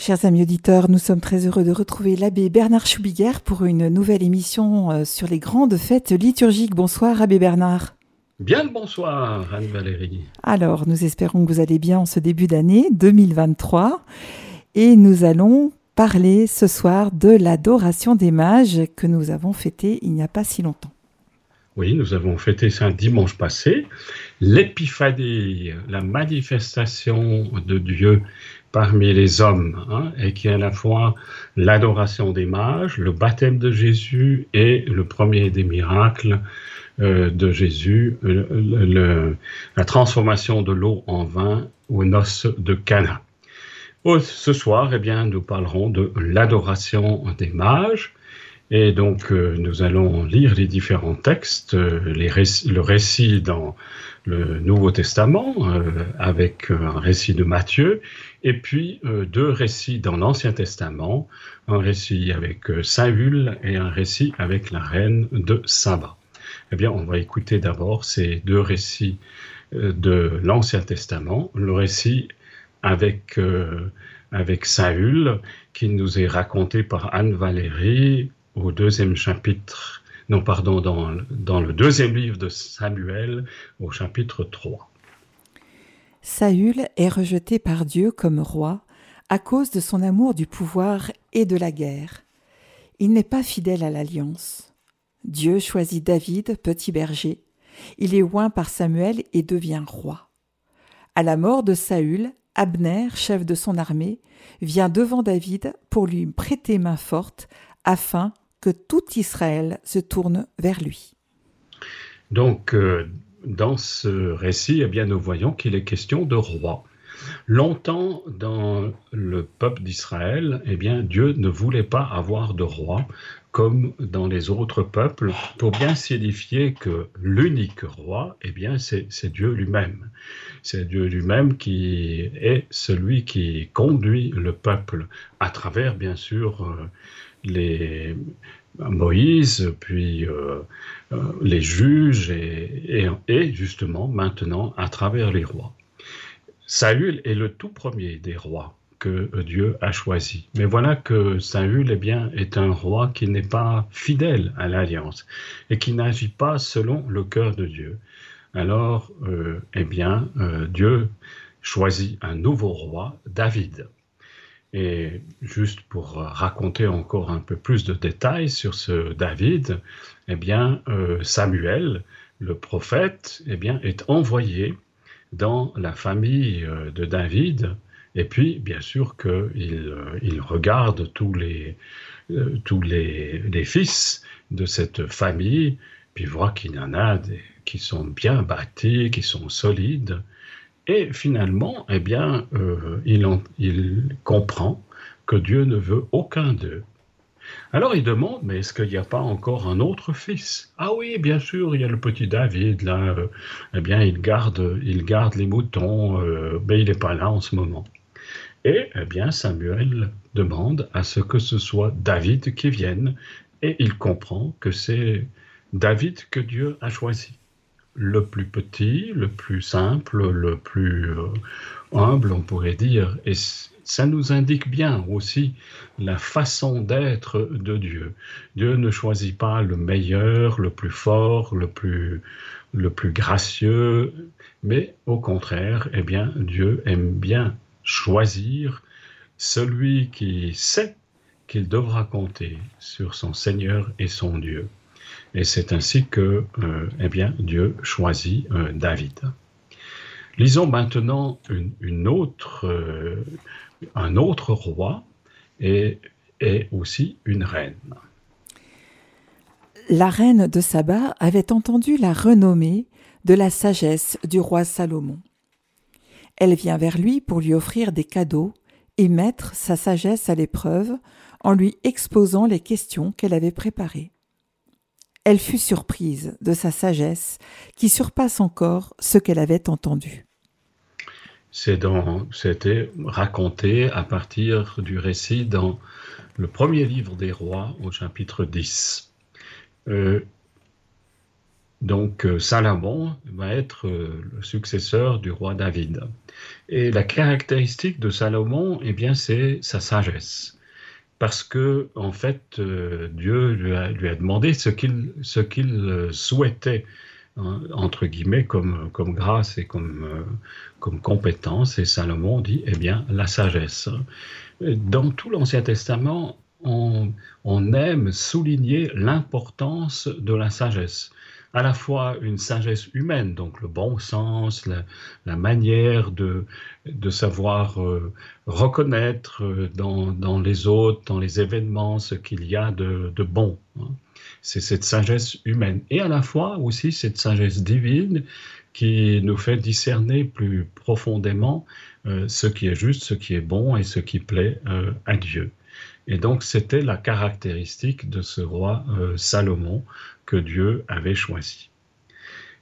Chers amis auditeurs, nous sommes très heureux de retrouver l'abbé Bernard Schubiguer pour une nouvelle émission euh, sur les grandes fêtes liturgiques. Bonsoir, abbé Bernard. Bien le bonsoir, Anne-Valérie. Alors, nous espérons que vous allez bien en ce début d'année 2023 et nous allons parler ce soir de l'adoration des mages que nous avons fêté il n'y a pas si longtemps. Oui, nous avons fêté ça dimanche passé, l'épiphanie, la manifestation de Dieu parmi les hommes, hein, et qui est à la fois l'adoration des mages, le baptême de Jésus et le premier des miracles euh, de Jésus, la transformation de l'eau en vin aux noces de Cana. ce soir, eh bien, nous parlerons de l'adoration des mages. Et donc, euh, nous allons lire les différents textes, euh, le récit dans le Nouveau Testament, avec un récit de Matthieu, et puis euh, deux récits dans l'Ancien Testament, un récit avec euh, Saül et un récit avec la reine de Saba. Eh bien, on va écouter d'abord ces deux récits euh, de l'Ancien Testament, le récit avec, Saül, qui nous est raconté par Anne Valérie au deuxième chapitre, non pardon, dans, dans le deuxième livre de Samuel au chapitre 3. Saül est rejeté par Dieu comme roi à cause de son amour du pouvoir et de la guerre. Il n'est pas fidèle à l'alliance. Dieu choisit David, petit berger. Il est oint par Samuel et devient roi. À la mort de Saül, Abner, chef de son armée, vient devant David pour lui prêter main forte afin que tout Israël se tourne vers lui. Donc, euh, dans ce récit, eh bien, nous voyons qu'il est question de roi. Longtemps dans le peuple d'Israël, eh bien, Dieu ne voulait pas avoir de roi comme dans les autres peuples, pour bien signifier que l'unique roi, eh bien, c'est Dieu lui-même. C'est Dieu lui-même qui est celui qui conduit le peuple à travers, bien sûr, euh, les Moïse, puis euh, euh, les juges et, justement maintenant à travers les rois. Saül est le tout premier des rois que Dieu a choisi. Mais voilà que Saül eh bien, est un roi qui n'est pas fidèle à l'alliance et qui n'agit pas selon le cœur de Dieu. Alors, euh, eh bien, Dieu choisit un nouveau roi, David. Et juste pour raconter encore un peu plus de détails sur ce David, eh bien, euh, Samuel, le prophète, eh bien, est envoyé dans la famille euh, de David. Et puis, bien sûr qu'il euh, il regarde tous les, tous les, fils de cette famille, puis voit qu'il y en a des, qui sont bien bâtis, qui sont solides. Et finalement, eh bien, euh, il, comprend que Dieu ne veut aucun d'eux. Alors il demande, mais est-ce qu'il n'y a pas encore un autre fils? Ah oui, bien sûr, il y a le petit David, là, euh, eh bien, il garde, il garde les moutons, euh, mais il n'est pas là en ce moment. Et, eh bien, Samuel demande à ce que ce soit David qui vienne, et il comprend que c'est David que Dieu a choisi le plus petit, le plus simple, le plus euh, humble, on pourrait dire. Et ça nous indique bien aussi la façon d'être de Dieu. Dieu ne choisit pas le meilleur, le plus fort, le plus, le plus gracieux, mais au contraire, eh bien, Dieu aime bien choisir celui qui sait qu'il devra compter sur son Seigneur et son Dieu. Et c'est ainsi que euh, eh Dieu choisit euh, David. Lisons maintenant une, autre, euh, un autre roi et, et aussi une reine. La reine de Saba avait entendu la renommée de la sagesse du roi Salomon. Elle vient vers lui pour lui offrir des cadeaux et mettre sa sagesse à l'épreuve en lui exposant les questions qu'elle avait préparées elle fut surprise de sa sagesse qui surpasse encore ce qu'elle avait entendu. C'était raconté à partir du récit dans le premier livre des rois au chapitre 10. Euh, Donc Salomon va être le successeur du roi David. Et la caractéristique de Salomon, eh bien, c'est sa sagesse. Parce que, en fait, Dieu lui a, demandé ce qu'il qu'il souhaitait Hein, entre guillemets, comme, comme grâce et comme, euh, comme compétence. Et Salomon dit, eh bien, la sagesse. Dans tout l'Ancien Testament, on, on, aime souligner l'importance de la sagesse. À la fois une sagesse humaine, donc le bon sens, la, manière de, de savoir euh, reconnaître euh, dans, dans, les autres, dans les événements, ce qu'il y a de, de bon. Hein c'est cette sagesse humaine et à la fois aussi cette sagesse divine qui nous fait discerner plus profondément euh, ce qui est juste, ce qui est bon et ce qui plaît à Dieu. Et donc c'était la caractéristique de ce roi Salomon que Dieu avait choisi.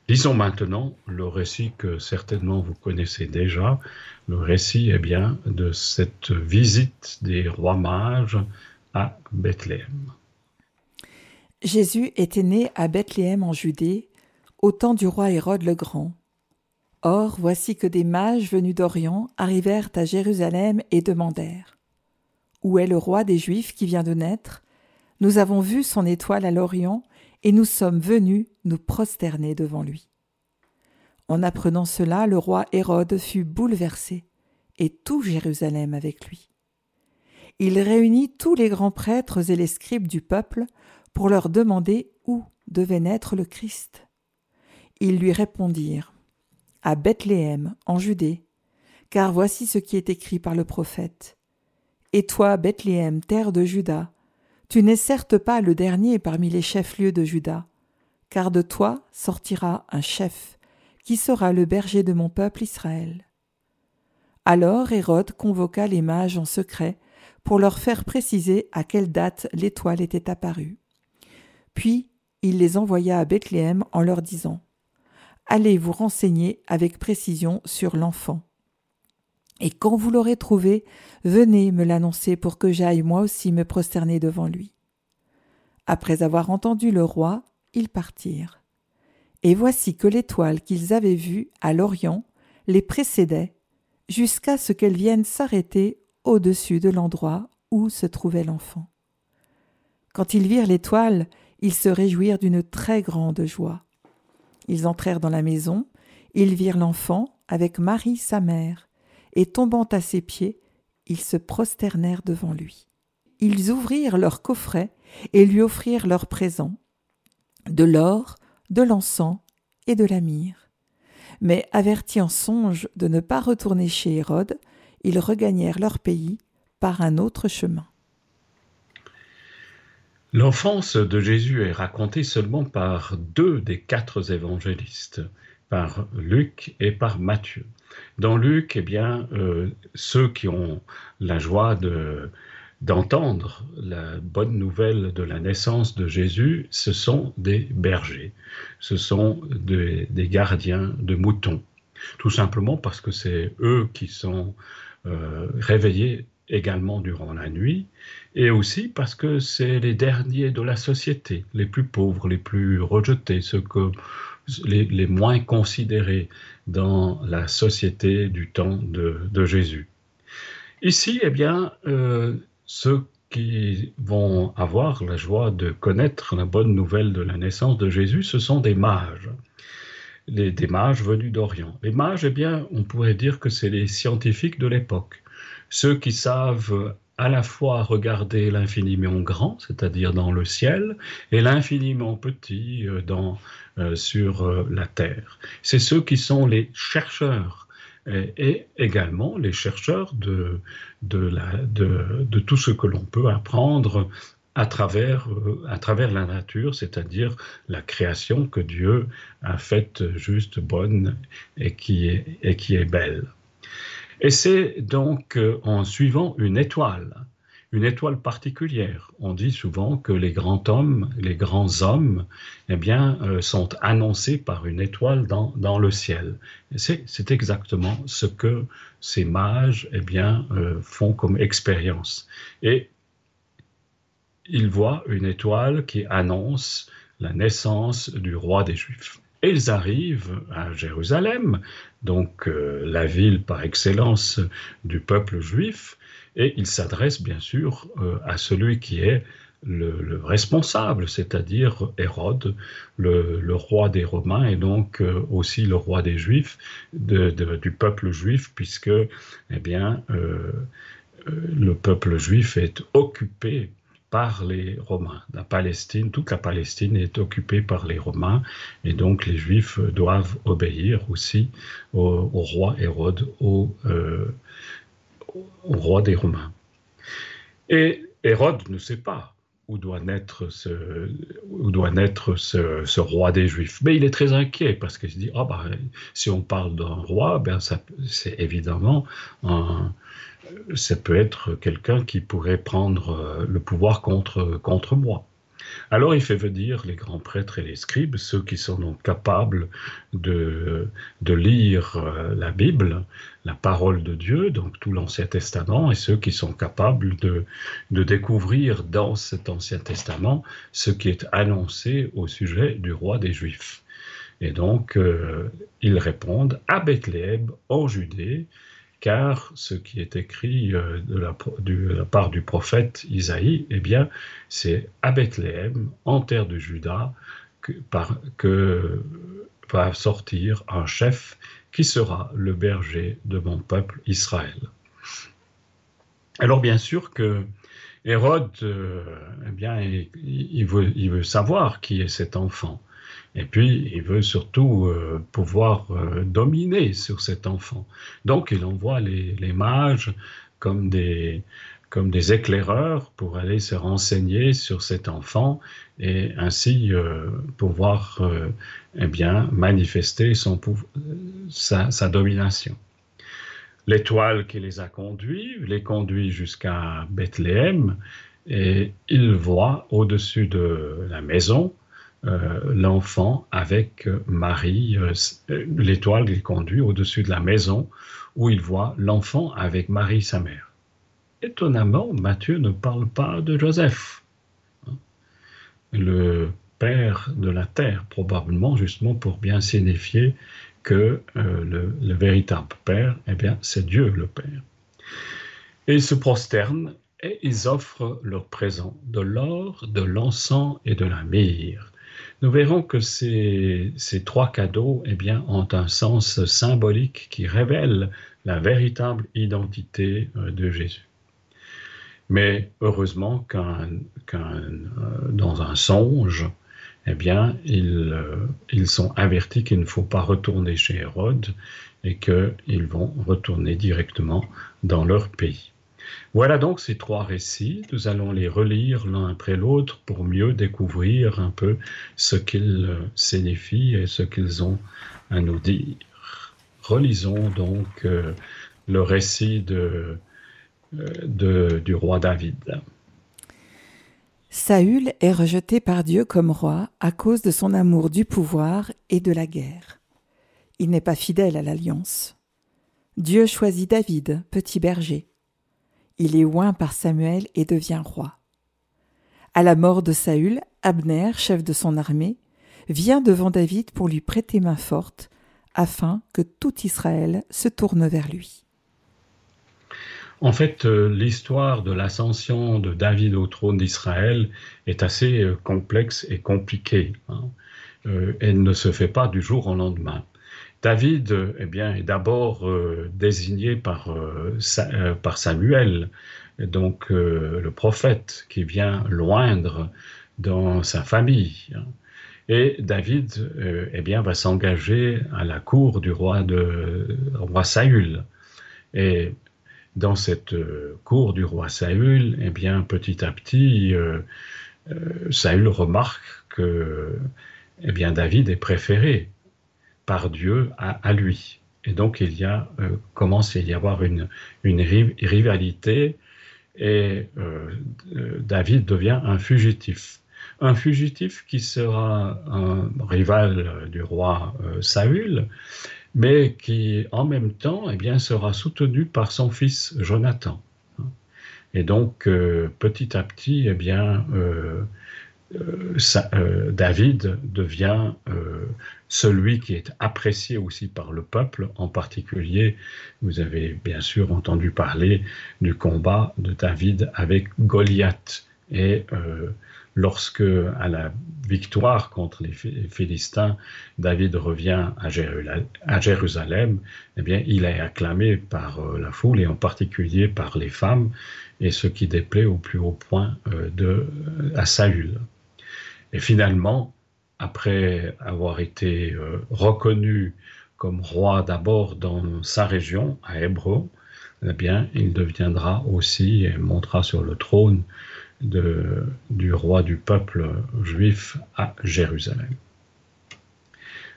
Lisons maintenant le récit que certainement vous connaissez déjà, le récit eh bien, de cette visite des rois mages à Bethléem. Jésus était né à Bethléem en Judée, au temps du roi Hérode le Grand. Or, voici que des mages venus d'Orient arrivèrent à Jérusalem et demandèrent Où est le roi des Juifs qui vient de naître? Nous avons vu son étoile à l'Orient, et nous sommes venus nous prosterner devant lui. En apprenant cela, le roi Hérode fut bouleversé, et tout Jérusalem avec lui. Il réunit tous les grands prêtres et les scribes du peuple pour leur demander où devait naître le Christ. Ils lui répondirent À Bethléem, en Judée, car voici ce qui est écrit par le prophète. Et toi, Bethléem, terre de Juda, tu n'es certes pas le dernier parmi les chefs-lieux de Juda, car de toi sortira un chef, qui sera le berger de mon peuple Israël. Alors Hérode convoqua les mages en secret pour leur faire préciser à quelle date l'étoile était apparue. Puis il les envoya à Bethléem en leur disant Allez vous renseigner avec précision sur l'enfant. Et quand vous l'aurez trouvé, venez me l'annoncer pour que j'aille moi aussi me prosterner devant lui. Après avoir entendu le roi, ils partirent. Et voici que l'étoile qu'ils avaient vue à l'Orient les précédait, jusqu'à ce qu'elle vienne s'arrêter au-dessus de l'endroit où se trouvait l'enfant. Quand ils virent l'étoile, ils se réjouirent d'une très grande joie. Ils entrèrent dans la maison, ils virent l'enfant avec Marie sa mère, et tombant à ses pieds, ils se prosternèrent devant lui. Ils ouvrirent leur coffret et lui offrirent leurs présents de l'or, de l'encens et de la myrrhe. Mais avertis en songe de ne pas retourner chez Hérode, ils regagnèrent leur pays par un autre chemin. L'enfance de Jésus est racontée seulement par deux des quatre évangélistes, par Luc et par Matthieu. Dans Luc, eh bien, euh, ceux qui ont la joie de, d'entendre la bonne nouvelle de la naissance de Jésus, ce sont des bergers, ce sont des, gardiens de moutons, tout simplement parce que c'est eux qui sont euh, réveillés également durant la nuit, et aussi parce que c'est les derniers de la société, les plus pauvres, les plus rejetés, ceux que, les, moins considérés dans la société du temps de, Jésus. Ici, eh bien, euh, ceux qui vont avoir la joie de connaître la bonne nouvelle de la naissance de Jésus, ce sont des mages. Les, des mages venus d'Orient. Les mages, eh bien, on pourrait dire que c'est les scientifiques de l'époque ceux qui savent à la fois regarder l'infiniment grand, c'est-à-dire dans le ciel, et l'infiniment petit euh, dans, euh, sur euh, la terre. C'est ceux qui sont les chercheurs et, également les chercheurs de, de, la, de, de tout ce que l'on peut apprendre à travers, à travers la nature, c'est-à-dire la création que Dieu a faite juste, bonne et qui est, et qui est belle. Et c'est donc euh, en suivant une étoile, une étoile particulière. On dit souvent que les grands hommes, les grands hommes, eh bien, euh, sont annoncés par une étoile dans, dans le ciel. C'est exactement ce que ces mages, eh bien, euh, font comme expérience. Et ils voient une étoile qui annonce la naissance du roi des Juifs. Ils arrivent à Jérusalem, donc euh, la ville par excellence du peuple juif, et ils s'adressent bien sûr euh, à celui qui est le, responsable, c'est-à-dire Hérode, le, roi des Romains et donc euh, aussi le roi des Juifs, du peuple juif, puisque eh bien, le peuple juif est occupé par les Romains. La Palestine, toute la Palestine est occupée par les Romains et donc les Juifs doivent obéir aussi au, roi Hérode, euh, au, roi des Romains. Et Hérode ne sait pas où doit naître ce, roi des Juifs. Mais il est très inquiet parce qu'il se dit, bah, si on parle d'un roi, ben c'est évidemment un, ça peut être quelqu'un qui pourrait prendre euh, le pouvoir contre, contre moi. Alors il fait venir les grands prêtres et les scribes, ceux qui sont donc capables de, de lire euh, la Bible, la parole de Dieu, donc tout l'Ancien Testament, et ceux qui sont capables de, de découvrir dans cet Ancien Testament ce qui est annoncé au sujet du roi des Juifs. Et donc, euh, ils répondent à Bethléem, en Judée, car ce qui est écrit euh, de la, part du prophète Isaïe, eh bien, c'est à Bethléem, en terre de Juda, que, va sortir un chef qui sera le berger de mon peuple Israël. Alors bien sûr que Hérode, euh, eh bien, il veut savoir qui est cet enfant. Et puis, il veut surtout euh, pouvoir euh, dominer sur cet enfant. Donc, il envoie les, mages comme des, comme des éclaireurs pour aller se renseigner sur cet enfant et ainsi euh, pouvoir eh bien, manifester son, sa, sa domination. L'étoile qui les a conduits les conduit jusqu'à Bethléem et il voit au-dessus de la maison l'enfant avec Marie. Euh, l'étoile les conduit au-dessus de la maison où il voit l'enfant avec Marie, sa mère. Étonnamment, Matthieu ne parle pas de Joseph, hein. le père de la terre, probablement justement pour bien signifier que euh, le, véritable père, eh bien, c'est Dieu le Père. Et ils se prosternent et ils offrent leur présent de l'or, de l'encens et de la myrrhe nous verrons que ces, trois cadeaux eh ont un sens symbolique qui révèle la véritable identité euh, de Jésus. Mais heureusement qu'un, euh, dans un songe, eh bien, ils, euh, ils sont avertis qu'il ne faut pas retourner chez Hérode et qu'ils vont retourner directement dans leur pays. Voilà donc ces trois récits. Nous allons les relire l'un après l'autre pour mieux découvrir un peu ce qu'ils euh, signifient et ce qu'ils ont à nous dire. Relisons donc euh, le récit euh, du roi David. Saül est rejeté par Dieu comme roi à cause de son amour du pouvoir et de la guerre. Il n'est pas fidèle à l'alliance. Dieu choisit David, petit berger. Il est oint par Samuel et devient roi. À la mort de Saül, Abner, chef de son armée, vient devant David pour lui prêter main forte, afin que tout Israël se tourne vers lui. En fait, euh, l'histoire de l'ascension de David au trône d'Israël est assez euh, complexe et compliquée. Hein. Euh, elle ne se fait pas du jour au lendemain. David eh bien, est d'abord euh, désigné par, euh, euh, par Samuel, donc le prophète qui vient loindre dans sa famille. Et David eh bien, va s'engager à la cour du roi, de, roi Saül. Et dans cette cour du roi Saül, eh bien, petit à petit, Saül remarque que eh bien, David est préféré par Dieu à, lui. Et donc il y a, euh, commence à y avoir une, une rivalité et euh, euh, David devient un fugitif. Un fugitif qui sera un rival du roi Saül, mais qui en même temps eh bien, sera soutenu par son fils Jonathan. Et donc petit à petit, eh bien, David devient celui qui est apprécié aussi par le peuple. En particulier, vous avez bien sûr entendu parler du combat de David avec Goliath. Et lorsque, à la victoire contre les Philistins, David revient à Jérusalem, eh bien, il est acclamé par euh, la foule et en particulier par les femmes, et ce qui déplaît au plus haut point euh, à Saül. Et finalement, après avoir été euh, reconnu comme roi d'abord dans sa région, à Hébron, eh il deviendra aussi et montera sur le trône du roi du peuple juif à Jérusalem.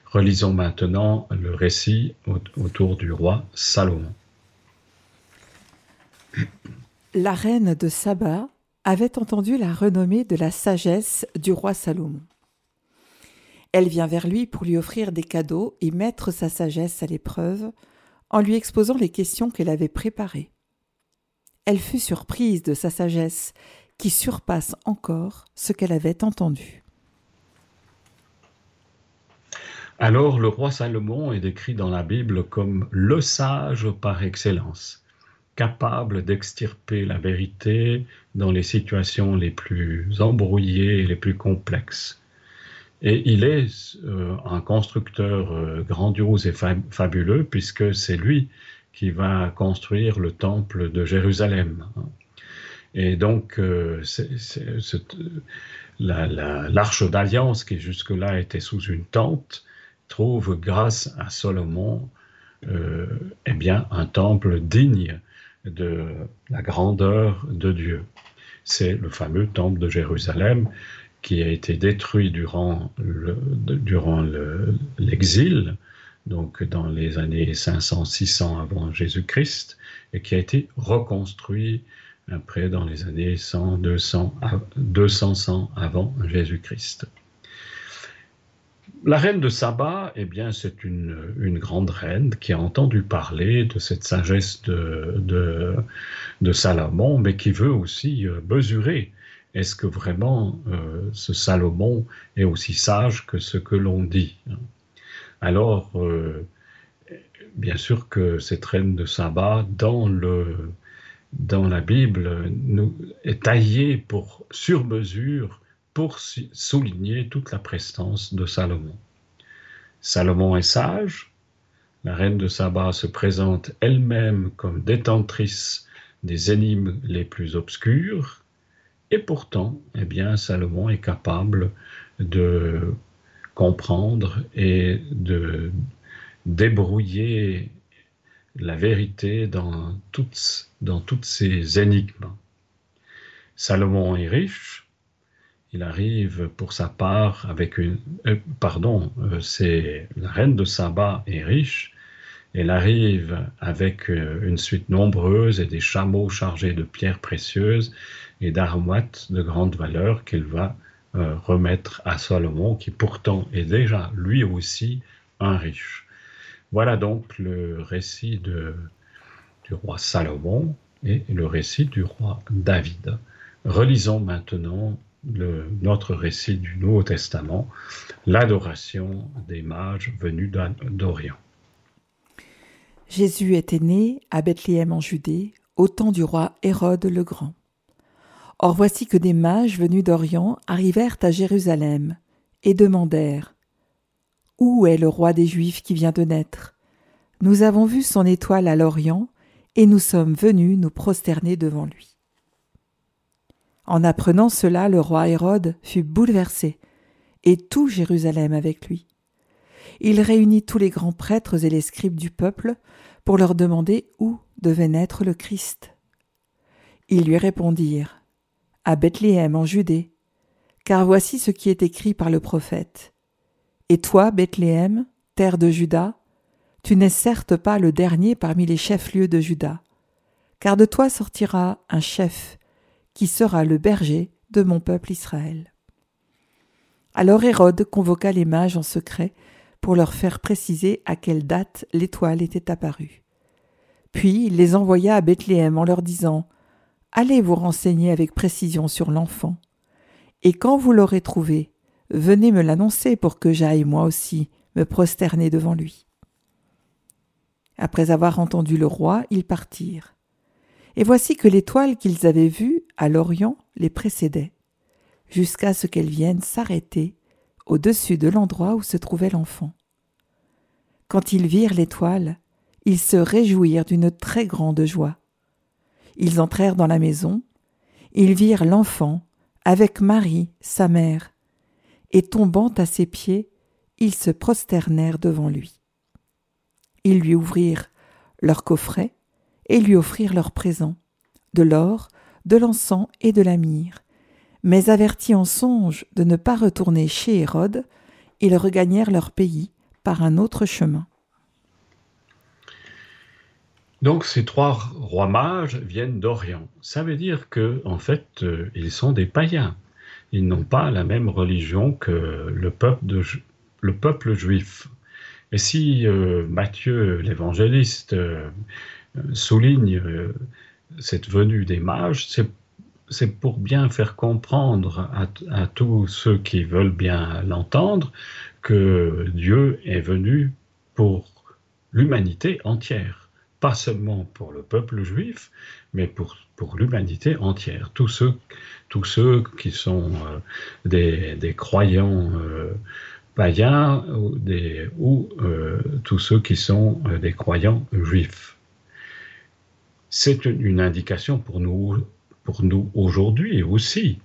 Relisons maintenant le récit autour du roi Salomon. La reine de Saba avait entendu la renommée de la sagesse du roi Salomon. Elle vient vers lui pour lui offrir des cadeaux et mettre sa sagesse à l'épreuve en lui exposant les questions qu'elle avait préparées. Elle fut surprise de sa sagesse qui surpasse encore ce qu'elle avait entendu. Alors le roi Salomon est décrit dans la Bible comme le sage par excellence, capable d'extirper la vérité dans les situations les plus embrouillées et les plus complexes. Et il est euh, un constructeur euh, grandiose et fabuleux puisque c'est lui qui va construire le temple de Jérusalem. Et donc, euh, l'arche d'alliance qui jusque-là était sous une tente trouve, grâce à Salomon, eh bien, un temple digne de la grandeur de Dieu. C'est le fameux temple de Jérusalem qui a été détruit durant l'exil, donc dans les années 500-600 avant Jésus-Christ, et qui a été reconstruit après dans les années 100, 200, 200 100 avant Jésus-Christ. La reine de Saba, eh bien, c'est une, une, grande reine qui a entendu parler de cette sagesse de, de, de Salomon, mais qui veut aussi euh, mesurer est-ce que vraiment euh, ce Salomon est aussi sage que ce que l'on dit? Alors, euh, bien sûr que cette reine de Saba, dans la Bible est taillé pour, sur mesure pour souligner toute la prestance de Salomon. Salomon est sage, la reine de Saba se présente elle-même comme détentrice des énigmes les plus obscures, et pourtant, eh Salomon est capable de comprendre et de débrouiller la vérité dans toutes, dans toutes ces énigmes. Salomon est riche, il arrive pour sa part avec une... Euh, pardon, euh, c'est la reine de Saba est riche, elle arrive avec euh, une suite nombreuse et des chameaux chargés de pierres précieuses et d'armoites de grande valeur qu'elle va remettre à Salomon, qui pourtant est déjà lui aussi un riche. Voilà donc le récit du roi Salomon et le récit du roi David. Relisons maintenant notre récit du Nouveau Testament, l'adoration des mages venus d'Orient. Jésus était né à Bethléem en Judée, au temps du roi Hérode le Grand. Or voici que des mages venus d'Orient arrivèrent à Jérusalem et demandèrent où est le roi des Juifs qui vient de naître? Nous avons vu son étoile à l'Orient, et nous sommes venus nous prosterner devant lui. En apprenant cela, le roi Hérode fut bouleversé, et tout Jérusalem avec lui. Il réunit tous les grands prêtres et les scribes du peuple pour leur demander où devait naître le Christ. Ils lui répondirent À Bethléem en Judée, car voici ce qui est écrit par le prophète. Et toi, Bethléem, terre de Juda, tu n'es certes pas le dernier parmi les chefs-lieux de Juda, car de toi sortira un chef, qui sera le berger de mon peuple Israël. Alors Hérode convoqua les mages en secret pour leur faire préciser à quelle date l'étoile était apparue. Puis il les envoya à Bethléem en leur disant Allez vous renseigner avec précision sur l'enfant, Et quand vous l'aurez trouvé, venez me l'annoncer pour que j'aille moi aussi me prosterner devant lui. Après avoir entendu le roi, ils partirent. Et voici que l'étoile qu'ils avaient vue à l'Orient les précédait, jusqu'à ce qu'elle vienne s'arrêter au-dessus de l'endroit où se trouvait l'enfant. Quand ils virent l'étoile, ils se réjouirent d'une très grande joie. Ils entrèrent dans la maison, ils virent l'enfant avec Marie, sa mère, et tombant à ses pieds, ils se prosternèrent devant lui. Ils lui ouvrirent leur coffret et lui offrirent leurs présents, de l'or, de l'encens et de la myrrhe. Mais avertis en songe de ne pas retourner chez Hérode, ils regagnèrent leur pays par un autre chemin. Donc ces trois rois mages viennent d'Orient. Ça veut dire que en fait euh, ils sont des païens. Ils n'ont pas la même religion que le peuple, juif. Et si euh, Matthieu l'évangéliste euh, souligne cette venue des mages, c'est pour bien faire comprendre à, tous ceux qui veulent bien l'entendre que Dieu est venu pour l'humanité entière pas seulement pour le peuple juif, mais pour, pour l'humanité entière. Tous ceux, tous ceux qui sont euh, des, des, croyants euh, païens ou, ou euh, tous ceux qui sont des croyants juifs. C'est une, indication pour nous, pour nous aujourd'hui aussi.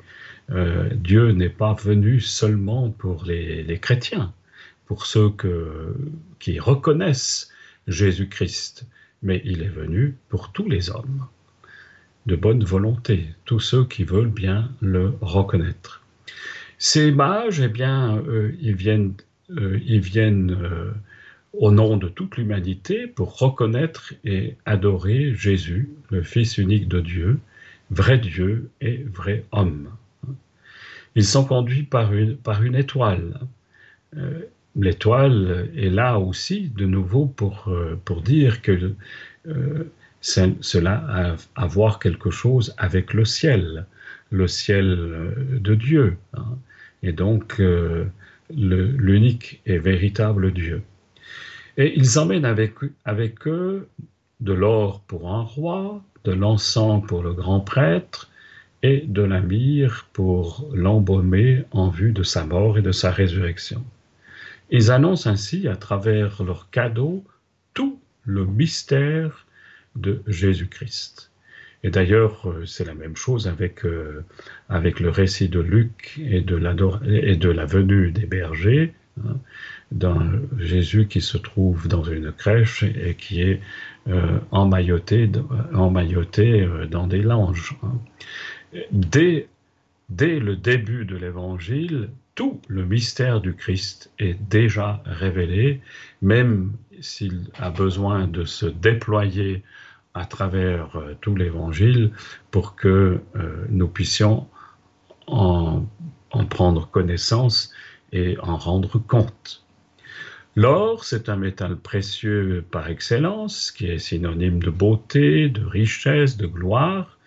Dieu n'est pas venu seulement pour les, chrétiens, pour ceux qui reconnaissent Jésus-Christ mais il est venu pour tous les hommes, de bonne volonté, tous ceux qui veulent bien le reconnaître. Ces mages, eh bien, euh, ils viennent, euh, ils viennent euh, au nom de toute l'humanité pour reconnaître et adorer Jésus, le Fils unique de Dieu, vrai Dieu et vrai homme. Ils sont conduits par une, par une étoile l'étoile est là aussi, de nouveau, pour, euh, pour dire que euh, cela a à voir quelque chose avec le ciel, le ciel euh, de Dieu, hein, et donc l'unique et véritable Dieu. Et ils emmènent avec, avec eux de l'or pour un roi, de l'encens pour le grand prêtre, et de la myrrhe pour l'embaumer en vue de sa mort et de sa résurrection. Ils annoncent ainsi, à travers leurs cadeaux, tout le mystère de Jésus-Christ. Et d'ailleurs, euh, c'est la même chose avec, euh, avec le récit de Luc et de, et de la venue des bergers, hein, dans Jésus qui se trouve dans une crèche et qui est euh, emmailloté, emmailloté dans des langes. Dès, le début de l'évangile, tout le mystère du Christ est déjà révélé, même s'il a besoin de se déployer à travers euh, tout l'Évangile pour que euh, nous puissions en, prendre connaissance et en rendre compte. L'or, c'est un métal précieux par excellence, qui est synonyme de beauté, de richesse, de gloire,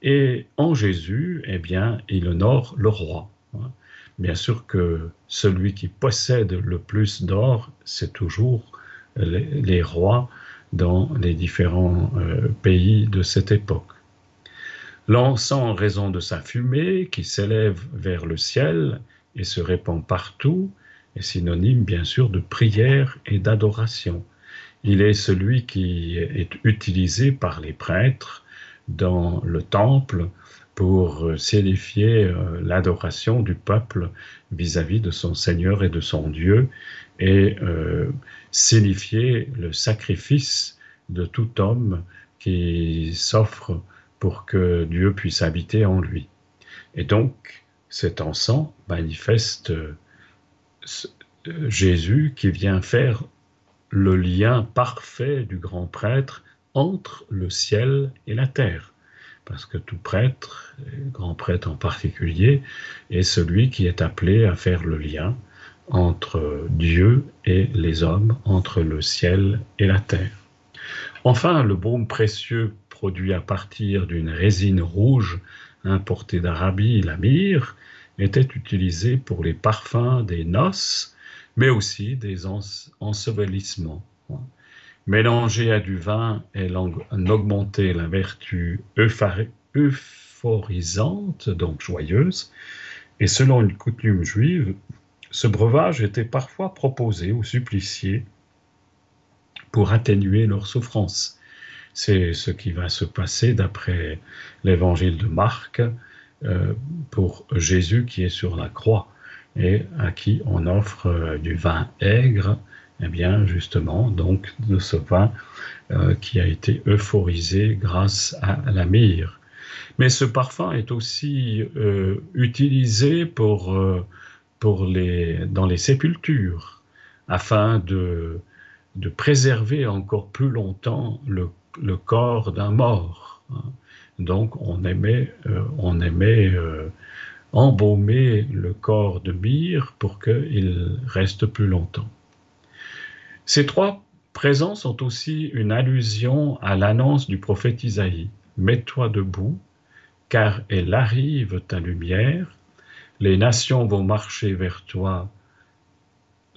et en Jésus, eh bien, il honore le roi. Bien sûr que celui qui possède le plus d'or, c'est toujours les, rois dans les différents euh, pays de cette époque. L'encens, en raison de sa fumée qui s'élève vers le ciel et se répand partout, est synonyme bien sûr de prière et d'adoration. Il est celui qui est utilisé par les prêtres dans le temple pour signifier euh, l'adoration du peuple vis-à-vis de son Seigneur et de son Dieu et euh, signifier le sacrifice de tout homme qui s'offre pour que Dieu puisse habiter en lui. Et donc, cet encens manifeste Jésus qui vient faire le lien parfait du grand prêtre entre le ciel et la terre parce que tout prêtre, grand prêtre en particulier, est celui qui est appelé à faire le lien entre Dieu et les hommes, entre le ciel et la terre. Enfin, le baume précieux produit à partir d'une résine rouge importée d'Arabie, la myrrhe, était utilisé pour les parfums des noces, mais aussi des ensevelissements. Mélanger à du vin, elle en augmentait la vertu euphorisante, donc joyeuse, et selon une coutume juive, ce breuvage était parfois proposé aux suppliciés pour atténuer leurs souffrances. C'est ce qui va se passer d'après l'évangile de Marc pour Jésus qui est sur la croix et à qui on offre euh, du vin aigre, eh bien justement donc de ce vin euh, qui a été euphorisé grâce à la myrrhe. Mais ce parfum est aussi utilisé pour, pour les, dans les sépultures afin de, de préserver encore plus longtemps le le corps d'un mort. Hein. Donc on aimait, euh, on aimait euh, embaumer le corps de Mire pour qu'il reste plus longtemps. Ces trois présents sont aussi une allusion à l'annonce du prophète Isaïe. Mets-toi debout, car elle arrive ta lumière, les nations vont marcher vers toi,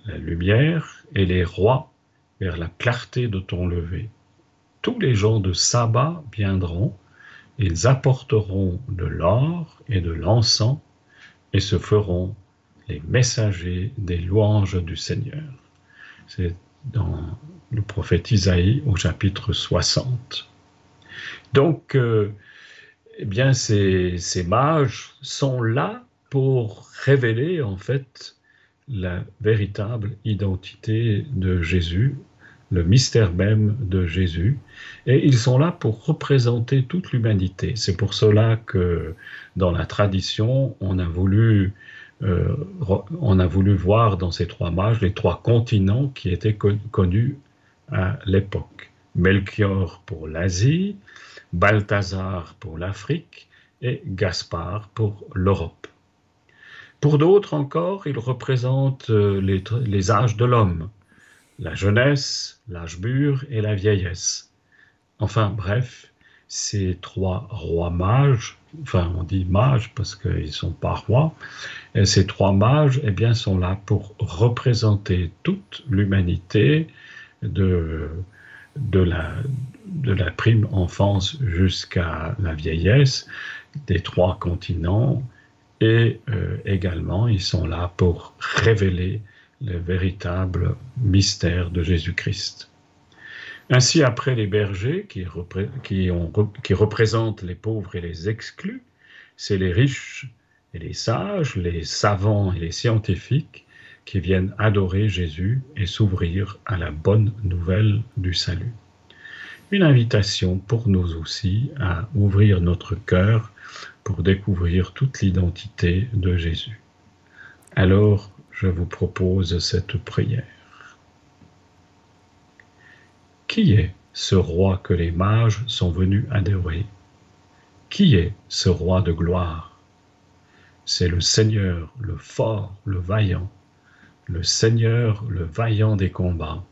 la lumière, et les rois vers la clarté de ton lever tous les gens de Saba viendront, ils apporteront de l'or et de l'encens et se feront les messagers des louanges du Seigneur. C'est dans le prophète Isaïe au chapitre 60. Donc, euh, eh bien, ces, ces mages sont là pour révéler en fait la véritable identité de Jésus le mystère même de Jésus, et ils sont là pour représenter toute l'humanité. C'est pour cela que dans la tradition, on a voulu, euh, on a voulu voir dans ces trois mages les trois continents qui étaient connus à l'époque. Melchior pour l'Asie, Balthazar pour l'Afrique et Gaspard pour l'Europe. Pour d'autres encore, ils représentent euh, les, les âges de l'homme, la jeunesse, l'âge mûr et la vieillesse. Enfin bref, ces trois rois mages, enfin on dit mages parce qu'ils ne sont pas rois, et ces trois mages eh bien, sont là pour représenter toute l'humanité de, de, la, de la prime enfance jusqu'à la vieillesse des trois continents et euh, également ils sont là pour révéler le véritable mystère de Jésus-Christ. Ainsi, après les bergers qui, qui, représentent les pauvres et les exclus, c'est les riches et les sages, les savants et les scientifiques qui viennent adorer Jésus et s'ouvrir à la bonne nouvelle du salut. Une invitation pour nous aussi à ouvrir notre cœur pour découvrir toute l'identité de Jésus. Alors, je vous propose cette prière. Qui est ce roi que les mages sont venus adorer? Qui est ce roi de gloire? C'est le Seigneur, le fort, le vaillant, le Seigneur, le vaillant des combats.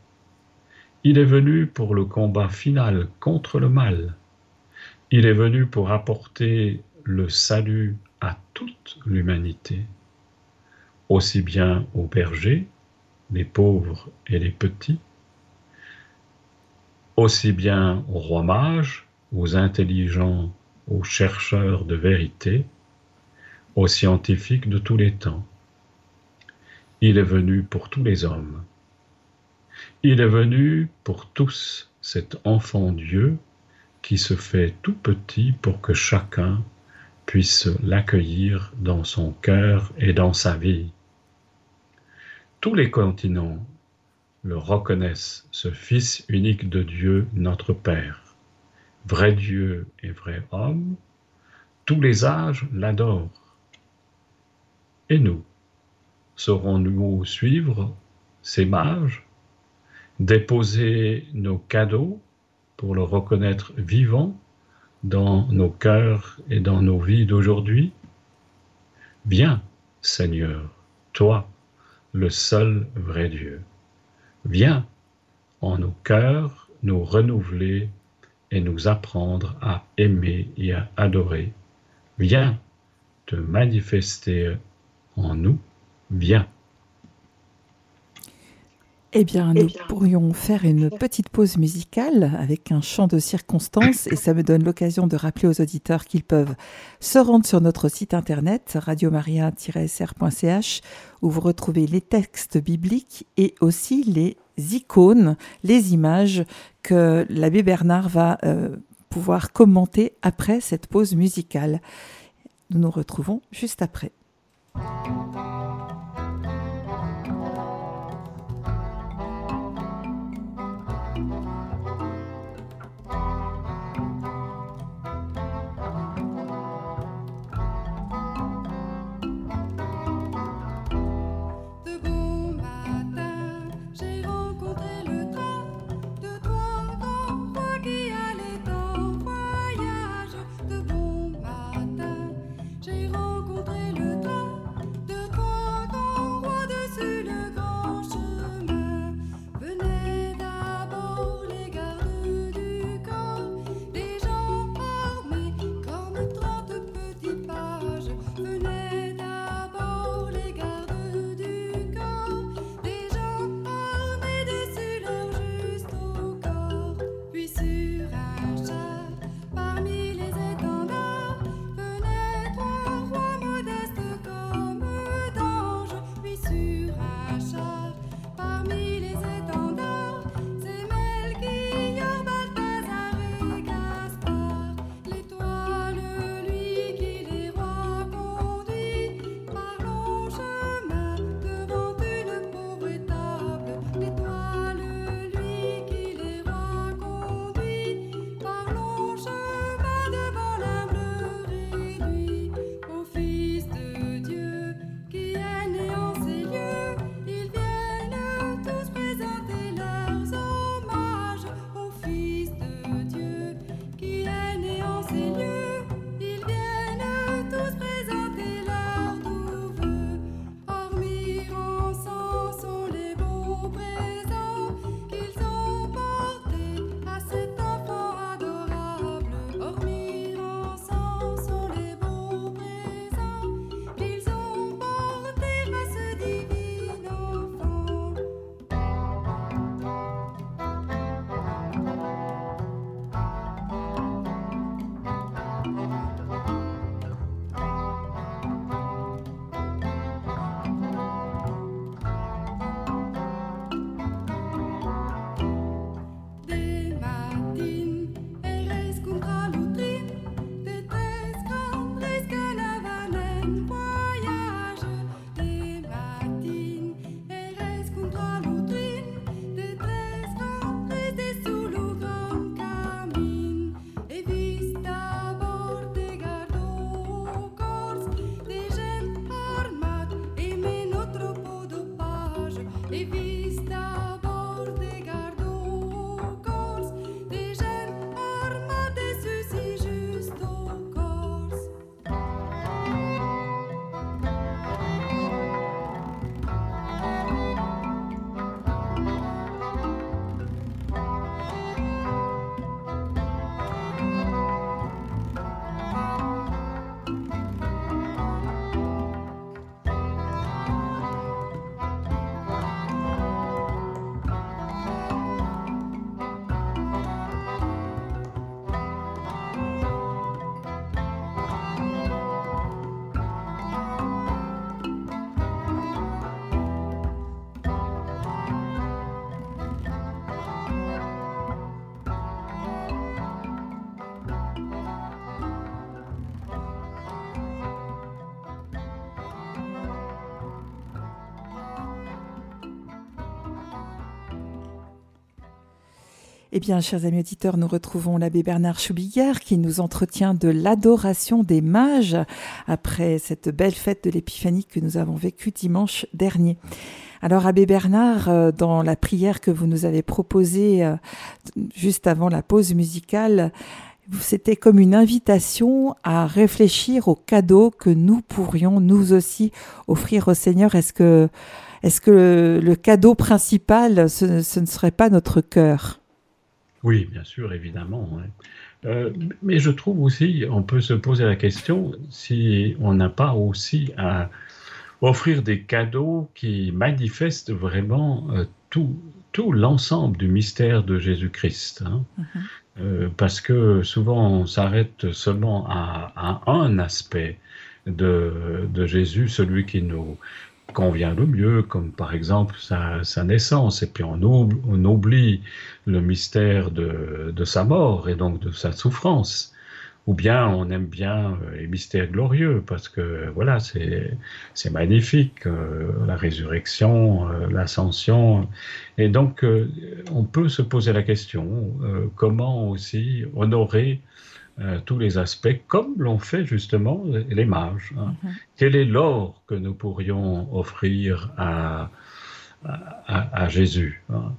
Il est venu pour le combat final contre le mal. Il est venu pour apporter le salut à toute l'humanité aussi bien aux bergers, les pauvres et les petits, aussi bien aux rois mages, aux intelligents, aux chercheurs de vérité, aux scientifiques de tous les temps. Il est venu pour tous les hommes. Il est venu pour tous cet enfant Dieu qui se fait tout petit pour que chacun puisse l'accueillir dans son cœur et dans sa vie. Tous les continents le reconnaissent, ce Fils unique de Dieu, notre Père, vrai Dieu et vrai homme, tous les âges l'adorent. Et nous, saurons-nous suivre ces mages, déposer nos cadeaux pour le reconnaître vivant? Dans nos cœurs et dans nos vies d'aujourd'hui Viens, Seigneur, toi, le seul vrai Dieu. Viens en nos cœurs nous renouveler et nous apprendre à aimer et à adorer. Viens te manifester en nous, viens. Eh bien, nous pourrions faire une petite pause musicale avec un chant de circonstance et ça me donne l'occasion de rappeler aux auditeurs qu'ils peuvent se rendre sur notre site internet radiomaria-sr.ch où vous retrouvez les textes bibliques et aussi les icônes, les images que l'abbé Bernard va euh, pouvoir commenter après cette pause musicale. Nous nous retrouvons juste après. casa, familia. Bien, chers amis auditeurs, nous retrouvons l'abbé Bernard Choubillard qui nous entretient de l'adoration des mages après cette belle fête de l'Épiphanie que nous avons vécue dimanche dernier. Alors, abbé Bernard, euh, dans la prière que vous nous avez proposée euh, juste avant la pause musicale, c'était comme une invitation à réfléchir aux cadeaux que nous pourrions nous aussi offrir au Seigneur. Est-ce que, est-ce que le, cadeau principal, ce ne serait pas notre cœur? Oui, bien sûr, évidemment. Euh, mais je trouve aussi, on peut se poser la question si on n'a pas aussi à offrir des cadeaux qui manifestent vraiment tout, tout l'ensemble du mystère de Jésus-Christ. Hein. Mm-hmm. parce que souvent on s'arrête seulement à, un aspect de, de, Jésus, celui qui nous convient le mieux, comme par exemple sa, sa naissance, et puis on oublie, on le mystère de, de, sa mort et donc de sa souffrance. Ou bien on aime bien euh, les mystères glorieux, parce que voilà, c'est magnifique, euh, la résurrection, euh, l'ascension. Et donc on peut se poser la question, comment aussi honorer euh, tous les aspects, comme l'ont fait justement les mages. Hein. Mm-hmm. Quel est l'or que nous pourrions offrir à, à, Jésus hein?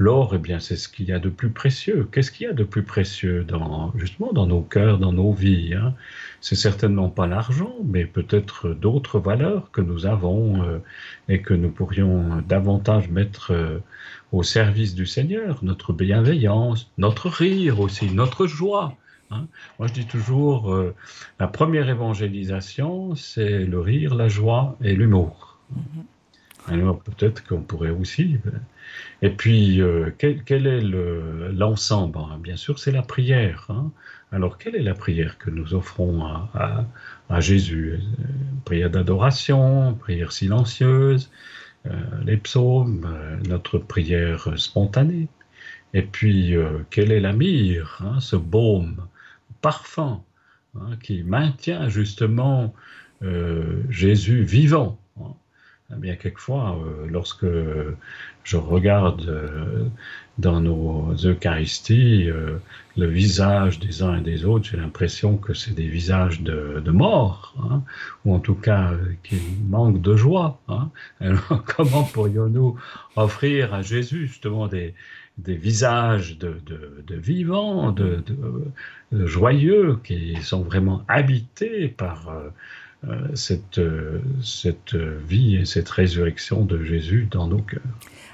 L'or, eh bien, c'est ce qu'il y a de plus précieux. Qu'est-ce qu'il y a de plus précieux dans, justement dans nos cœurs, dans nos vies hein? C'est certainement pas l'argent, mais peut-être d'autres valeurs que nous avons euh, et que nous pourrions davantage mettre euh, au service du Seigneur. Notre bienveillance, notre rire aussi, notre joie. Hein. Moi, je dis toujours, euh, la première évangélisation, c'est le rire, la joie et l'humour. Mm-hmm. Alors peut-être qu'on pourrait aussi. Euh, et puis, euh, quel, est l'ensemble hein? Bien sûr, c'est la prière. Hein. Alors, quelle est la prière que nous offrons à, à Jésus? Prière d'adoration, prière silencieuse, les psaumes, notre prière spontanée. Et puis, quelle est la myrrhe, ce baume parfum hein, qui maintient justement euh, Jésus vivant. Hein. Eh bien, quelquefois, euh, lorsque je regarde euh, dans nos Eucharisties le visage des uns et des autres, j'ai l'impression que c'est des visages de, de mort, hein, ou en tout cas qui manquent de joie. Alors, comment pourrions-nous offrir à Jésus justement des, des visages de, vivants, de, joyeux, qui sont vraiment habités par euh, euh, cette, euh, cette vie et cette résurrection de Jésus dans nos cœurs.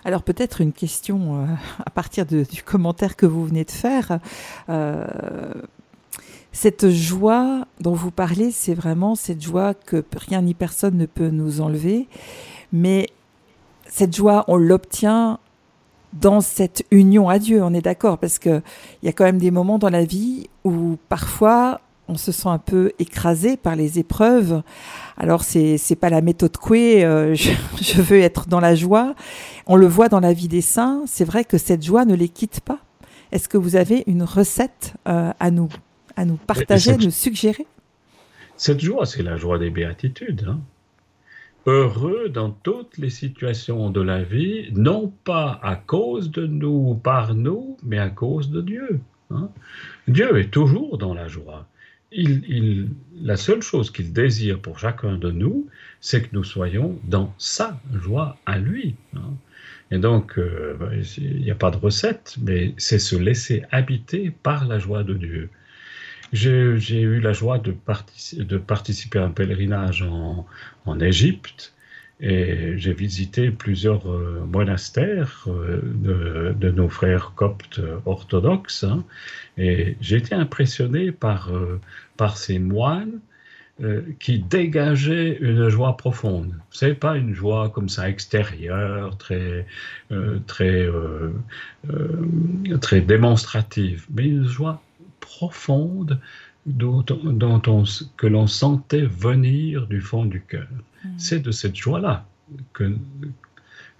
Alors peut-être une question à partir du commentaire que vous venez de faire. cette joie dont vous parlez, c'est vraiment cette joie que rien ni personne ne peut nous enlever. Mais cette joie, on l'obtient dans cette union à Dieu, on est d'accord, parce qu'il y a quand même des moments dans la vie où parfois on se sent un peu écrasé par les épreuves. Alors c'est c'est pas la méthode Coué, euh, je, veux être dans la joie. On le voit dans la vie des saints. C'est vrai que cette joie ne les quitte pas. Est-ce que vous avez une recette euh, à nous à nous partager, à nous suggérer? Cette joie, c'est la joie des béatitudes. Hein heureux dans toutes les situations de la vie, non pas à cause de nous, ou par nous, mais à cause de Dieu. Hein. Dieu est toujours dans la joie. La seule chose qu'il désire pour chacun de nous, c'est que nous soyons dans sa joie à lui. Hein. Et donc, euh, ben, il n'y a pas de recette, mais c'est se laisser habiter par la joie de Dieu. J'ai eu la joie de, participer à un pèlerinage en, Égypte et j'ai visité plusieurs euh, monastères euh, de, nos frères coptes orthodoxes hein, et j'ai été impressionné par, euh, par ces moines qui dégageaient une joie profonde. C'est pas une joie comme ça extérieure, très, très, très démonstrative, mais une joie profonde dont, on, que l'on sentait venir du fond du cœur. Mm. C'est de cette joie-là que,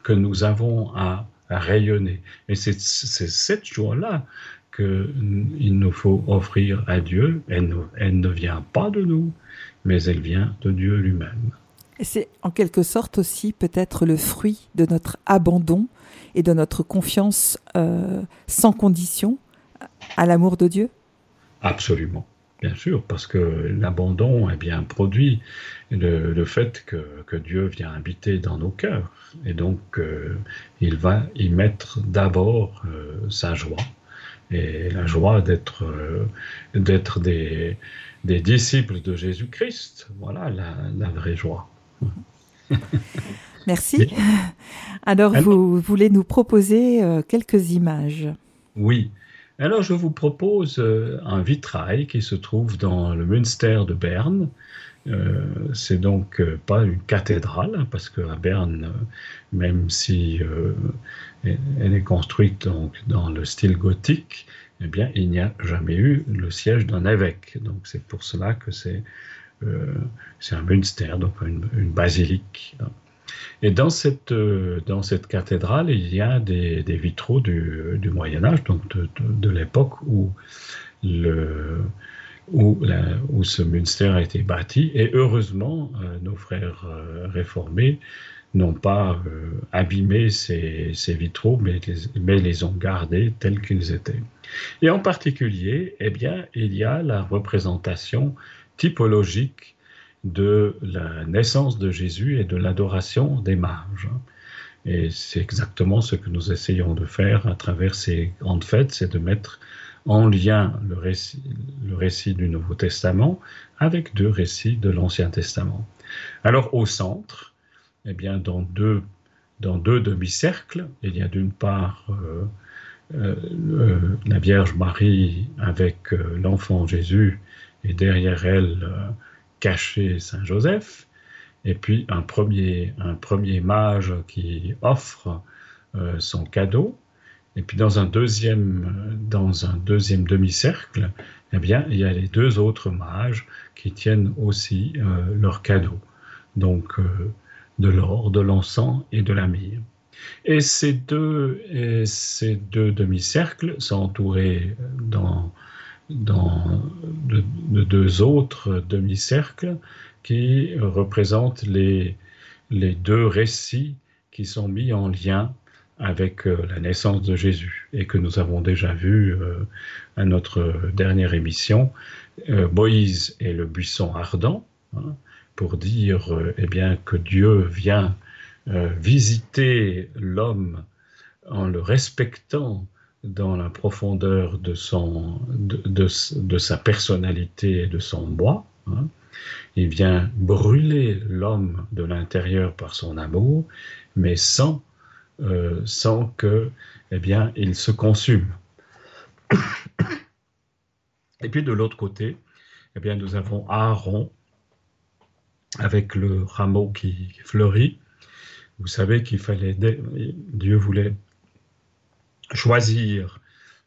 que nous avons à, rayonner. Et c'est cette joie-là qu'il nous faut offrir à Dieu. Elle ne, elle ne vient pas de nous, mais elle vient de Dieu lui-même. Et c'est en quelque sorte aussi peut-être le fruit de notre abandon et de notre confiance euh, sans condition à l'amour de Dieu? Absolument, bien sûr, parce que l'abandon est bien produit le, fait que, Dieu vient habiter dans nos cœurs. Et donc, euh, il va y mettre d'abord euh, sa joie, et la joie d'être euh, d'être des, des, disciples de Jésus-Christ. Voilà la, vraie joie. Merci. Alors, vous voulez nous proposer quelques images Oui. Alors je vous propose euh, un vitrail qui se trouve dans le Münster de Berne, Euh, c'est donc euh, pas une cathédrale, hein, parce qu'à Berne, même si elle est construite donc, dans le style gothique, eh bien, il n'y a jamais eu le siège d'un évêque. Donc, c'est pour cela que c'est un Münster, donc une, basilique. Et dans cette, dans cette cathédrale, il y a des, vitraux du, Moyen Âge, donc de l'époque où où, ce Münster a été bâti. Et heureusement, euh, nos frères euh, réformés n'ont pas euh, abîmé ces, vitraux, mais les, mais les, ont gardés tels qu'ils étaient. Et en particulier, eh bien, il y a la représentation typologique de la naissance de Jésus et de l'adoration des mages. Et c'est exactement ce que nous essayons de faire à travers ces grandes fêtes, c'est de mettre en lien le récit, le récit du Nouveau Testament avec deux récits de l'Ancien Testament. Alors au centre, eh bien, dans deux, dans deux demi-cercles, il y a d'une part euh, euh, la Vierge Marie avec euh, l'enfant Jésus et derrière elle caché Saint Joseph, et puis un premier, un premier mage qui offre son cadeau, et puis dans un deuxième, dans un deuxième demi-cercle, eh bien, il y a les deux autres mages qui tiennent aussi euh, leur cadeau, donc euh, de l'or, de l'encens et de la myrrhe. Et ces deux, ces deux demi-cercles sont entourés dans, dans de, de deux autres demi-cercles qui représentent les, les deux récits qui sont mis en lien avec euh, la naissance de Jésus et que nous avons déjà vu euh, à notre dernière émission, euh, Moïse et le buisson ardent, hein, pour dire eh bien, que Dieu vient visiter l'homme en le respectant dans la profondeur de, son, de, sa personnalité et de son moi. Hein. Il vient brûler l'homme de l'intérieur par son amour, mais sans euh, sans que, eh bien, il se consume. Et puis de l'autre côté, eh bien, nous avons Aaron avec le rameau qui fleurit. Vous savez qu'il fallait, Dieu voulait choisir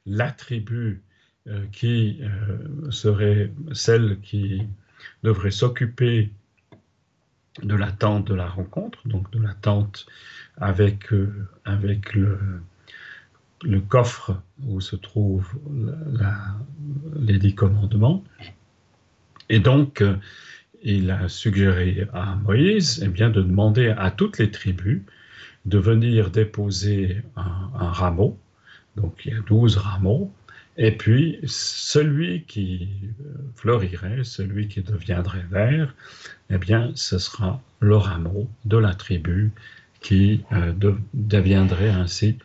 la tribu euh, qui euh, serait celle qui devrait s'occuper de la tente de la rencontre, donc de la tente avec, euh, avec le, coffre où se trouvent les dix commandements. Et donc, il a suggéré à Moïse eh bien, de demander à toutes les tribus de venir déposer un rameau. Donc, il y a douze rameaux et puis, celui qui euh, fleurirait, celui qui deviendrait vert, eh bien, ce sera le rameau de la tribu qui euh, deviendrait ainsi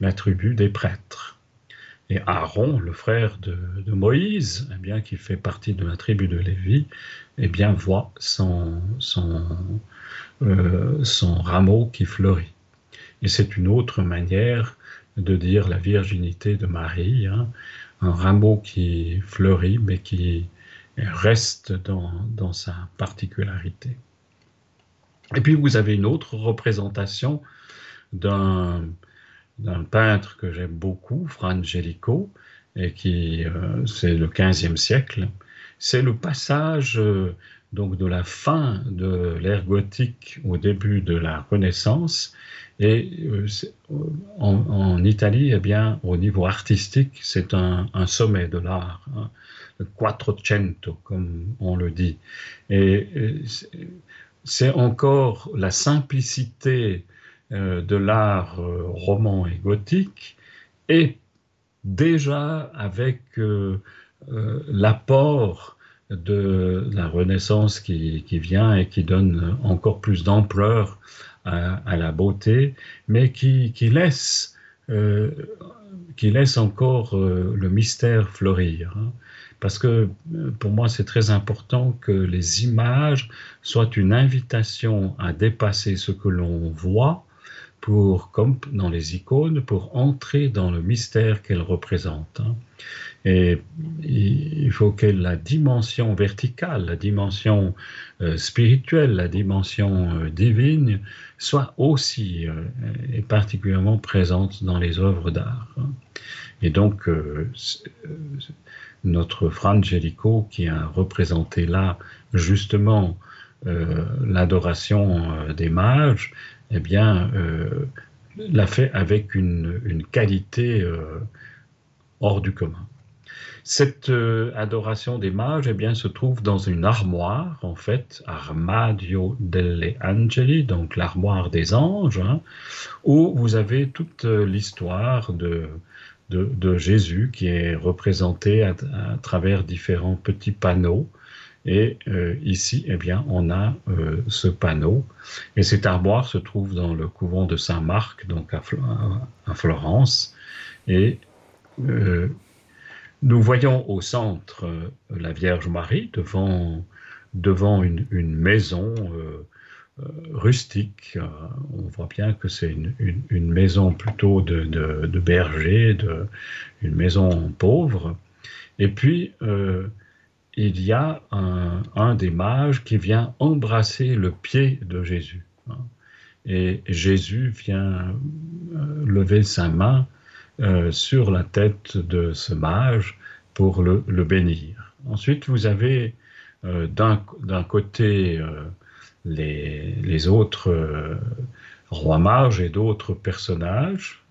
la tribu des prêtres. Et Aaron, le frère de, Moïse, eh bien, qui fait partie de la tribu de Lévi, eh bien, voit son, euh, son rameau qui fleurit. Et c'est une autre manière de dire la virginité de Marie, hein, un rameau qui fleurit mais qui reste dans, dans, sa particularité. Et puis vous avez une autre représentation d'un peintre que j'aime beaucoup, Fra Angelico, et qui euh, c'est le 15e siècle. C'est le passage euh, donc de la fin de l'ère gothique au début de la Renaissance et euh, en, Italie, eh bien, au niveau artistique, c'est un, sommet de l'art, hein, le quattrocento, comme on le dit. Et c'est encore la simplicité euh, de l'art euh, roman et gothique, et déjà avec l'apport de la Renaissance qui, qui, vient et qui donne encore plus d'ampleur à, la beauté, mais qui, qui laisse, euh, qui laisse encore euh, le mystère fleurir. Hein. Parce que euh, pour moi, c'est très important que les images soient une invitation à dépasser ce que l'on voit, pour, comme dans les icônes, pour entrer dans le mystère qu'elles représentent. Hein. Et il faut que la dimension verticale, la dimension euh, spirituelle, la dimension euh, divine soit aussi et particulièrement présente dans les œuvres d'art. Et donc, notre Frangelico, qui a représenté là justement l'adoration des mages, eh bien, l'a fait avec une, qualité euh, hors du commun. Cette euh, adoration des mages eh bien, se trouve dans une armoire, en fait, Armadio delle Angeli, donc l'armoire des anges, hein, où vous avez toute euh, l'histoire de, de, Jésus qui est représenté à, travers différents petits panneaux et euh, ici, eh bien, on a euh, ce panneau. Et cette armoire se trouve dans le couvent de Saint-Marc, donc à, Florence. Et euh, nous voyons au centre la Vierge Marie devant, devant une, maison rustique. on voit bien que c'est une, maison plutôt de, de, berger, de, une maison pauvre. Et puis, il y a un, des mages qui vient embrasser le pied de Jésus. Hein. Et Jésus vient euh, lever sa main euh, sur la tête de ce mage pour le, bénir. Ensuite, vous avez euh, d'un côté les, les, autres rois mages et d'autres personnages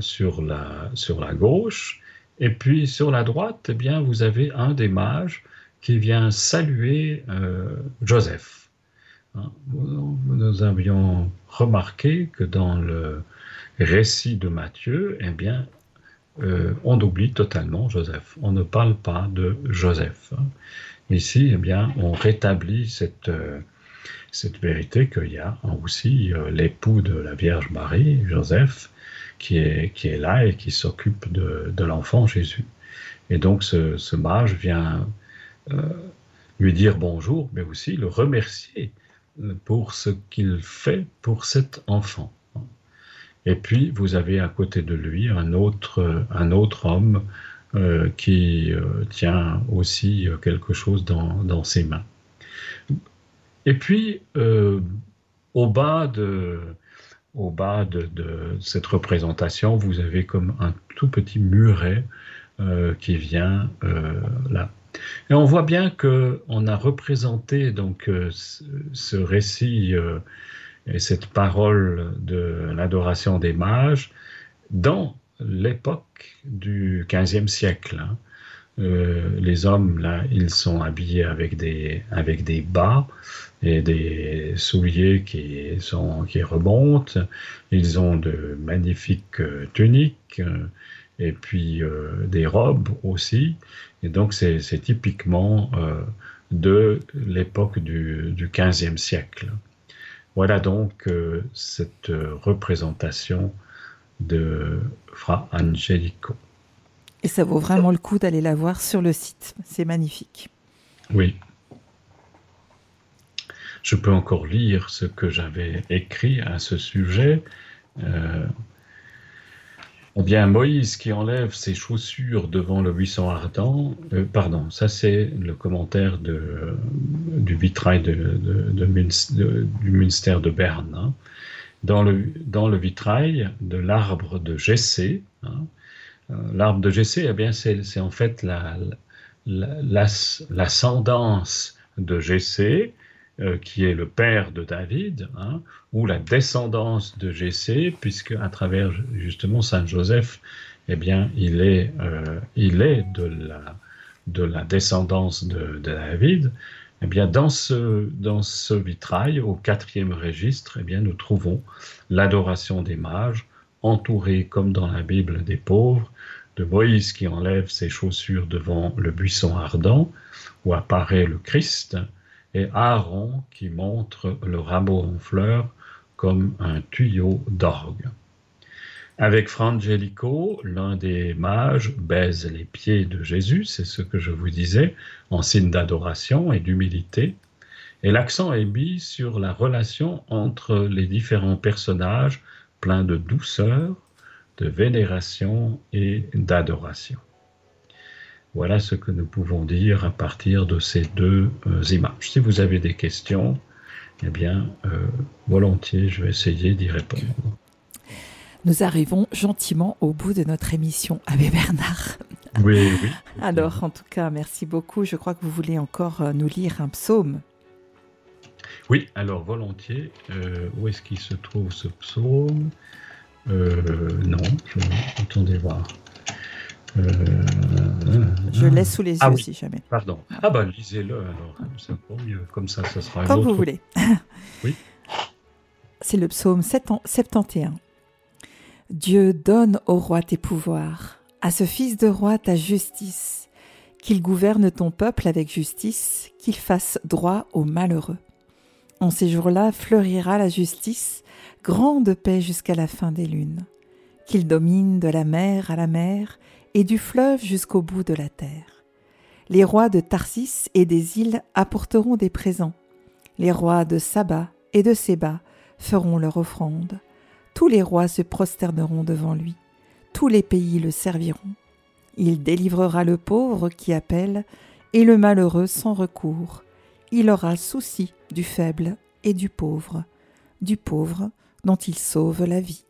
sur la, sur la gauche, et puis sur la droite, eh bien, vous avez un des mages qui vient saluer euh, Joseph. Hein, nous avions remarqué que dans le récit de Matthieu, eh bien, euh, on oublie totalement Joseph. On ne parle pas de Joseph. Hein. Ici, eh bien, on rétablit cette, euh, cette vérité qu'il y a aussi l'époux de la Vierge Marie, Joseph, qui est, qui est là et qui s'occupe de, de l'enfant Jésus. Et donc ce, mage vient euh, lui dire bonjour, mais aussi le remercier pour ce qu'il fait pour cet enfant. Et puis vous avez à côté de lui un autre, un autre homme euh, qui euh, tient aussi quelque chose dans, dans, ses mains. Et puis au bas de, au bas de, cette représentation, vous avez comme un tout petit muret euh, qui vient euh, là. Et on voit bien que on a représenté donc euh, ce récit et cette parole de l'adoration des mages dans l'époque du XVe siècle. Hein. les hommes, là, ils sont habillés avec des, avec des bas, et des souliers qui, sont, qui remontent. Ils ont de magnifiques euh, tuniques euh, et puis euh, des robes aussi. Et donc c'est typiquement de l'époque du, du 15e siècle. Voilà donc cette représentation de Fra Angelico. Et ça vaut vraiment le coup d'aller la voir sur le site. C'est magnifique. Oui, je peux encore lire ce que j'avais écrit à ce sujet. Euh, eh bien, Moïse qui enlève ses chaussures devant le buisson ardent, euh, pardon, ça c'est le commentaire du vitrail du Münster de Berne. Hein. Dans, le, vitrail de l'arbre de Jessé, hein, euh, l'arbre de Jessé, eh bien, c'est en fait l'ascendance la, de Jessé euh, qui est le père de David, hein, ou la descendance de Jessé, puisque à travers justement Saint Joseph, eh bien, il est, euh, il est de la, de la descendance de, David. Eh bien, dans ce, dans ce vitrail, au quatrième registre, eh bien, nous trouvons l'adoration des mages, entourés comme dans la Bible des pauvres, de Moïse qui enlève ses chaussures devant le buisson ardent, où apparaît le Christ, et Aaron qui montre le rameau en fleurs comme un tuyau d'orgue. Avec Frangelico, l'un des mages baise les pieds de Jésus, c'est ce que je vous disais, en signe d'adoration et d'humilité, et l'accent est mis sur la relation entre les différents personnages pleins de douceur, de vénération et d'adoration. Voilà ce que nous pouvons dire à partir de ces deux euh, images. Si vous avez des questions, eh bien, euh, volontiers, je vais essayer d'y répondre. Nous arrivons gentiment au bout de notre émission, Abbé Bernard. Oui, oui. Alors, en tout cas, merci beaucoup. Je crois que vous voulez encore euh, nous lire un psaume. Oui, alors volontiers. où est-ce qu'il se trouve ce psaume? Non, je... attendez voir. Euh, je laisse sous les ah yeux si jamais. Pardon. Ah bah lisez-le alors, comme ça, ça sera. Comme vous voulez. oui. C'est le psaume 71. Dieu donne au roi tes pouvoirs, à ce fils de roi ta justice, qu'il gouverne ton peuple avec justice, qu'il fasse droit aux malheureux. En ces jours-là fleurira la justice, grande paix jusqu'à la fin des lunes, qu'il domine de la mer à la mer, et du fleuve jusqu'au bout de la terre. Les rois de Tarsis et des îles apporteront des présents. Les rois de Saba et de Séba feront leur offrande. Tous les rois se prosterneront devant lui. Tous les pays le serviront. Il délivrera le pauvre qui appelle et le malheureux sans recours. Il aura souci du faible et du pauvre, du pauvre dont il sauve la vie.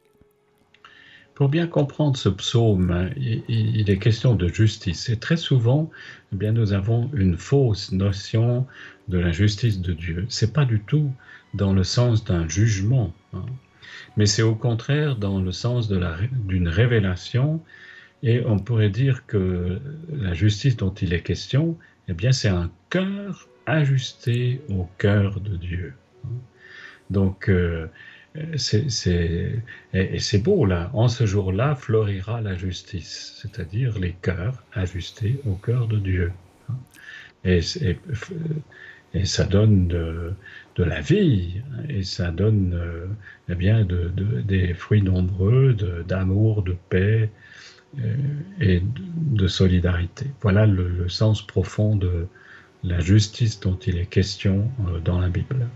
Pour bien comprendre ce psaume, il, est question de justice. Et très souvent, eh bien, nous avons une fausse notion de la justice de Dieu. C'est pas du tout dans le sens d'un jugement, hein. mais c'est au contraire dans le sens d'une révélation. Et on pourrait dire que la justice dont il est question, eh bien, c'est un cœur ajusté au cœur de Dieu. Hein. Donc, euh, c'est, et, c'est beau là. En ce jour-là florira la justice, c'est-à-dire les cœurs ajustés au cœur de Dieu. Et, ça donne de, la vie, et ça donne eh bien de, des fruits nombreux d'amour, de, paix euh, et de, solidarité. Voilà le, le, sens profond de la justice dont il est question euh, dans la Bible.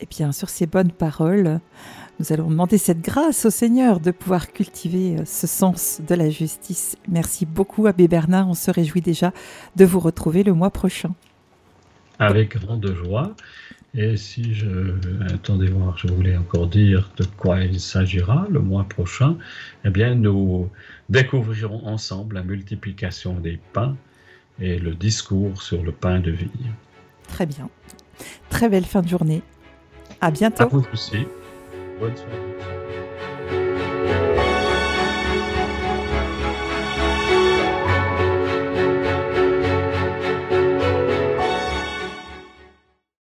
Et eh bien, sur ces bonnes paroles, nous allons demander cette grâce au Seigneur de pouvoir cultiver euh, ce sens de la justice. Merci beaucoup, Abbé Bernard. On se réjouit déjà de vous retrouver le mois prochain. Avec grande joie. Et si je. Attendez voir, je voulais encore dire de quoi il s'agira le mois prochain. Eh bien, nous découvrirons ensemble la multiplication des pains et le discours sur le pain de vie. Très bien. Très belle fin de journée. À bientôt. À vous aussi. Bonne soirée.